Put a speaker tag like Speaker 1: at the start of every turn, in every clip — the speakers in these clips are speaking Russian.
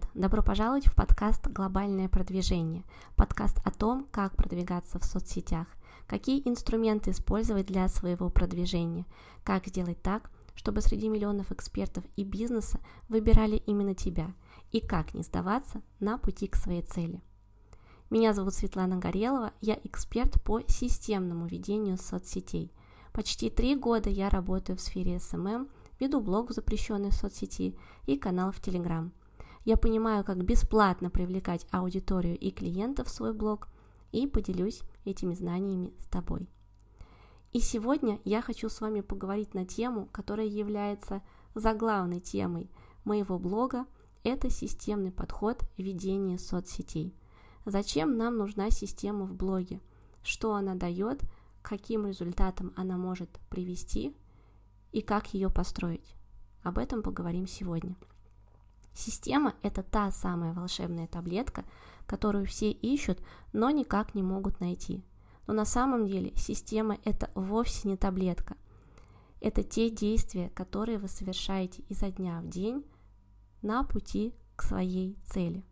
Speaker 1: Привет! Добро пожаловать в подкаст «Глобальное продвижение». Подкаст о том, как продвигаться в соцсетях, какие инструменты использовать для своего продвижения, как сделать так, чтобы среди миллионов экспертов и бизнеса выбирали именно тебя, и как не сдаваться на пути к своей цели. Меня зовут Светлана Горелова, я эксперт по системному ведению соцсетей. Почти три года я работаю в сфере SMM, веду блог в запрещенной соцсети и канал в Telegram – я понимаю, как бесплатно привлекать аудиторию и клиентов в свой блог и поделюсь этими знаниями с тобой. И сегодня я хочу с вами поговорить на тему, которая является заглавной темой моего блога. Это системный подход ведения соцсетей. Зачем нам нужна система в блоге? Что она дает, каким результатам она может привести и как ее построить? Об этом поговорим сегодня. Система – это та самая волшебная таблетка, которую все ищут, но никак не могут найти. Но на самом деле система – это вовсе не таблетка. Это те действия, которые вы совершаете изо дня в день на пути к своей цели.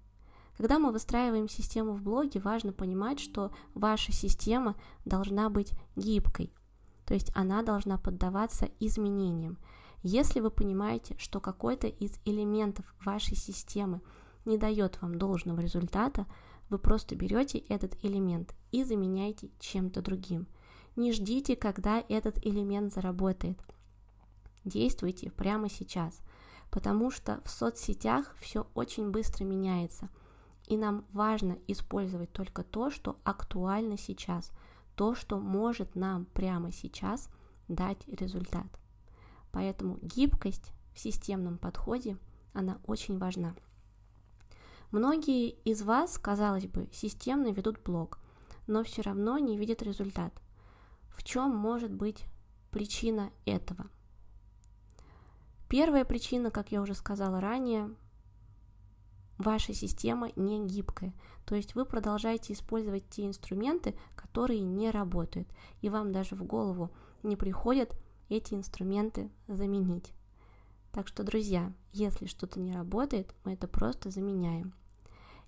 Speaker 1: Когда мы выстраиваем систему в блоге, важно понимать, что ваша система должна быть гибкой, то есть она должна поддаваться изменениям. Если вы понимаете, что какой-то из элементов вашей системы не дает вам должного результата, вы просто берете этот элемент и заменяете чем-то другим. Не ждите, когда этот элемент заработает. Действуйте прямо сейчас, потому что в соцсетях все очень быстро меняется, и нам важно использовать только то, что актуально сейчас, то, что может нам прямо сейчас дать результат. Поэтому гибкость в системном подходе, она очень важна. Многие из вас, казалось бы, системно ведут блог, но все равно не видят результат. В чем может быть причина этого? Первая причина, как я уже сказала ранее, ваша система не гибкая, то есть вы продолжаете использовать те инструменты, которые не работают, и вам даже в голову не приходят эти инструменты заменить. Так что, друзья, если что-то не работает, мы это просто заменяем.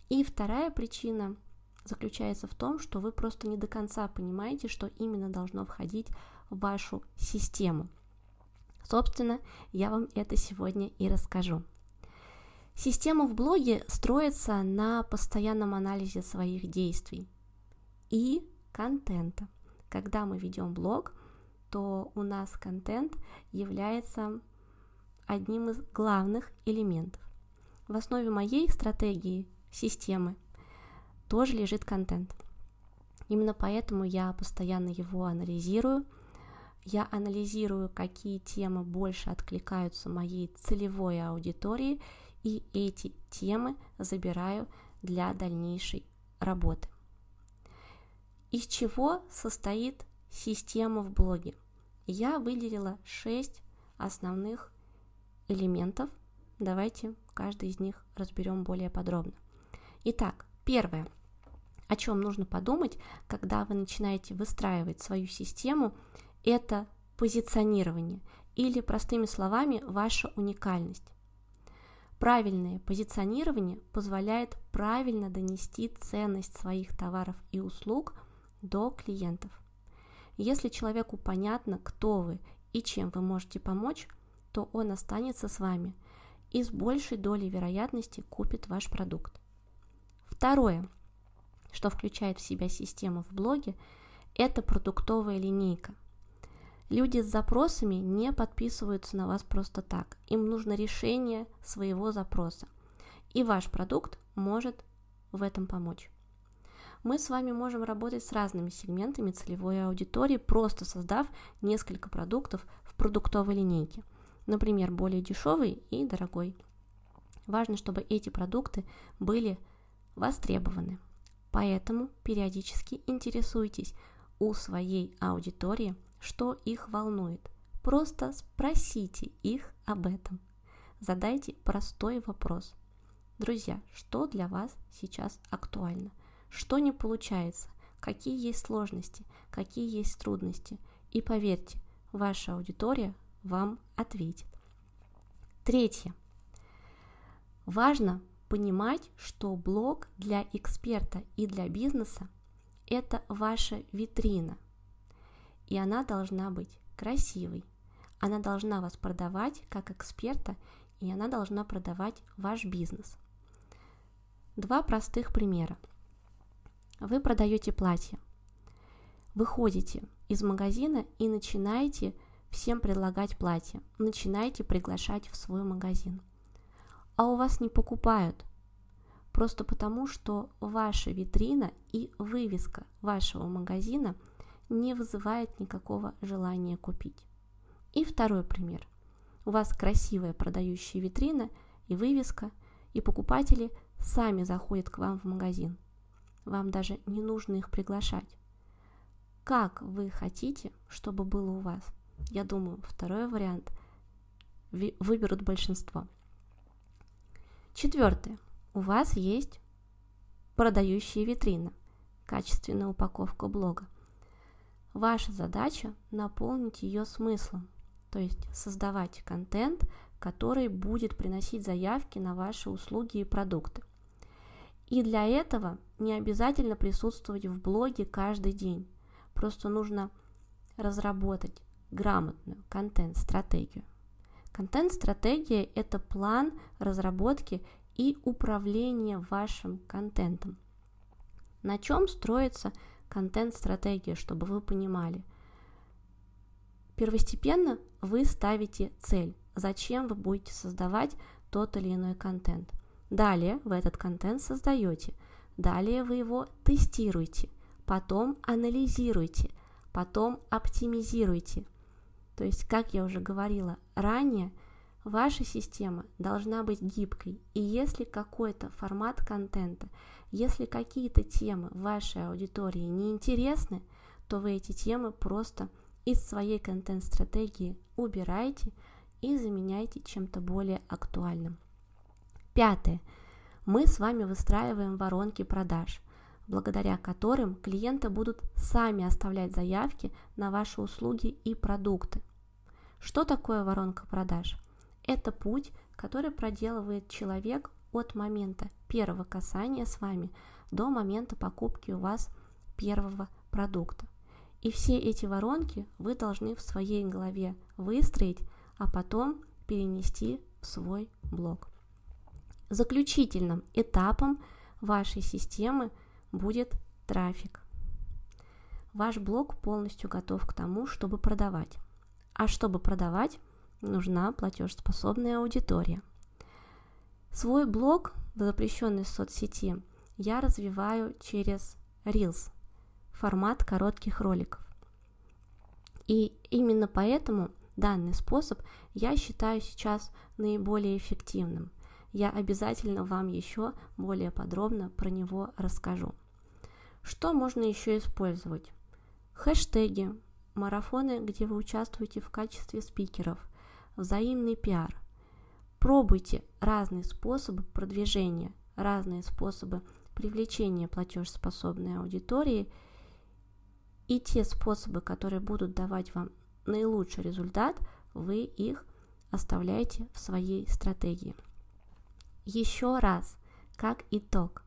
Speaker 1: И вторая причина заключается в том, что вы просто не до конца понимаете, что именно должно входить в вашу систему. Собственно, я вам это сегодня и расскажу. Система в блоге строится на постоянном анализе своих действий и контента. Когда мы ведем блог, то у нас контент является одним из главных элементов. В основе моей стратегии системы тоже лежит контент. Именно поэтому я постоянно его анализирую. Я анализирую, какие темы больше откликаются моей целевой аудитории, и эти темы забираю для дальнейшей работы. Из чего состоит система в блоге. Я выделила 6 основных элементов. Давайте каждый из них разберем более подробно. Итак, первое, о чем нужно подумать, когда вы начинаете выстраивать свою систему, это позиционирование или, простыми словами, ваша уникальность. Правильное позиционирование позволяет правильно донести ценность своих товаров и услуг до клиентов. Если человеку понятно, кто вы и чем вы можете помочь, то он останется с вами и с большей долей вероятности купит ваш продукт. Второе, что включает в себя система в блоге, это продуктовая линейка. Люди с запросами не подписываются на вас просто так. Им нужно решение своего запроса. И ваш продукт может в этом помочь мы с вами можем работать с разными сегментами целевой аудитории, просто создав несколько продуктов в продуктовой линейке. Например, более дешевый и дорогой. Важно, чтобы эти продукты были востребованы. Поэтому периодически интересуйтесь у своей аудитории, что их волнует. Просто спросите их об этом. Задайте простой вопрос. Друзья, что для вас сейчас актуально? Что не получается, какие есть сложности, какие есть трудности. И поверьте, ваша аудитория вам ответит. Третье. Важно понимать, что блог для эксперта и для бизнеса – это ваша витрина, и она должна быть красивой, она должна вас продавать как эксперта, и она должна продавать ваш бизнес. Два простых примера. Вы продаете платье. Выходите из магазина и начинаете всем предлагать платье. Начинаете приглашать в свой магазин. А у вас не покупают. Просто потому, что ваша витрина и вывеска вашего магазина не вызывает никакого желания купить. И второй пример. У вас красивая продающая витрина и вывеска, и покупатели сами заходят к вам в магазин. Вам даже не нужно их приглашать. Как вы хотите, чтобы было у вас? Я думаю, второй вариант выберут большинство. Четвертое. У вас есть продающая витрина, качественная упаковка блога. Ваша задача наполнить ее смыслом, то есть создавать контент, который будет приносить заявки на ваши услуги и продукты. И для этого не обязательно присутствовать в блоге каждый день. Просто нужно разработать грамотную контент-стратегию. Контент-стратегия – это план разработки и управления вашим контентом. На чем строится контент-стратегия, чтобы вы понимали – Первостепенно вы ставите цель, зачем вы будете создавать тот или иной контент. Далее вы этот контент создаете, далее вы его тестируете, потом анализируете, потом оптимизируете. То есть, как я уже говорила ранее, ваша система должна быть гибкой, и если какой-то формат контента, если какие-то темы вашей аудитории не интересны, то вы эти темы просто из своей контент-стратегии убирайте и заменяйте чем-то более актуальным. Пятое. Мы с вами выстраиваем воронки продаж, благодаря которым клиенты будут сами оставлять заявки на ваши услуги и продукты. Что такое воронка продаж? Это путь, который проделывает человек от момента первого касания с вами до момента покупки у вас первого продукта. И все эти воронки вы должны в своей голове выстроить, а потом перенести в свой блог. Заключительным этапом вашей системы будет трафик. Ваш блог полностью готов к тому, чтобы продавать. А чтобы продавать, нужна платежеспособная аудитория. Свой блог в запрещенной соцсети я развиваю через Reels – формат коротких роликов. И именно поэтому данный способ я считаю сейчас наиболее эффективным. Я обязательно вам еще более подробно про него расскажу. Что можно еще использовать? Хэштеги, марафоны, где вы участвуете в качестве спикеров, взаимный пиар. Пробуйте разные способы продвижения, разные способы привлечения платежеспособной аудитории – и те способы, которые будут давать вам наилучший результат, вы их оставляете в своей стратегии. Еще раз, как итог,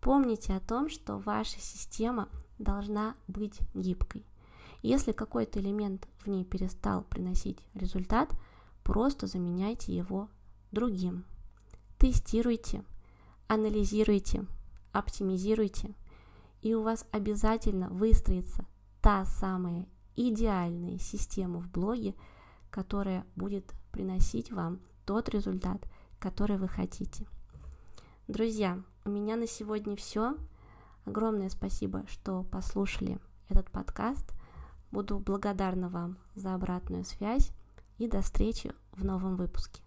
Speaker 1: помните о том, что ваша система должна быть гибкой. Если какой-то элемент в ней перестал приносить результат, просто заменяйте его другим. Тестируйте, анализируйте, оптимизируйте, и у вас обязательно выстроится та самая идеальная система в блоге, которая будет приносить вам тот результат, который вы хотите. Друзья, у меня на сегодня все. Огромное спасибо, что послушали этот подкаст. Буду благодарна вам за обратную связь и до встречи в новом выпуске.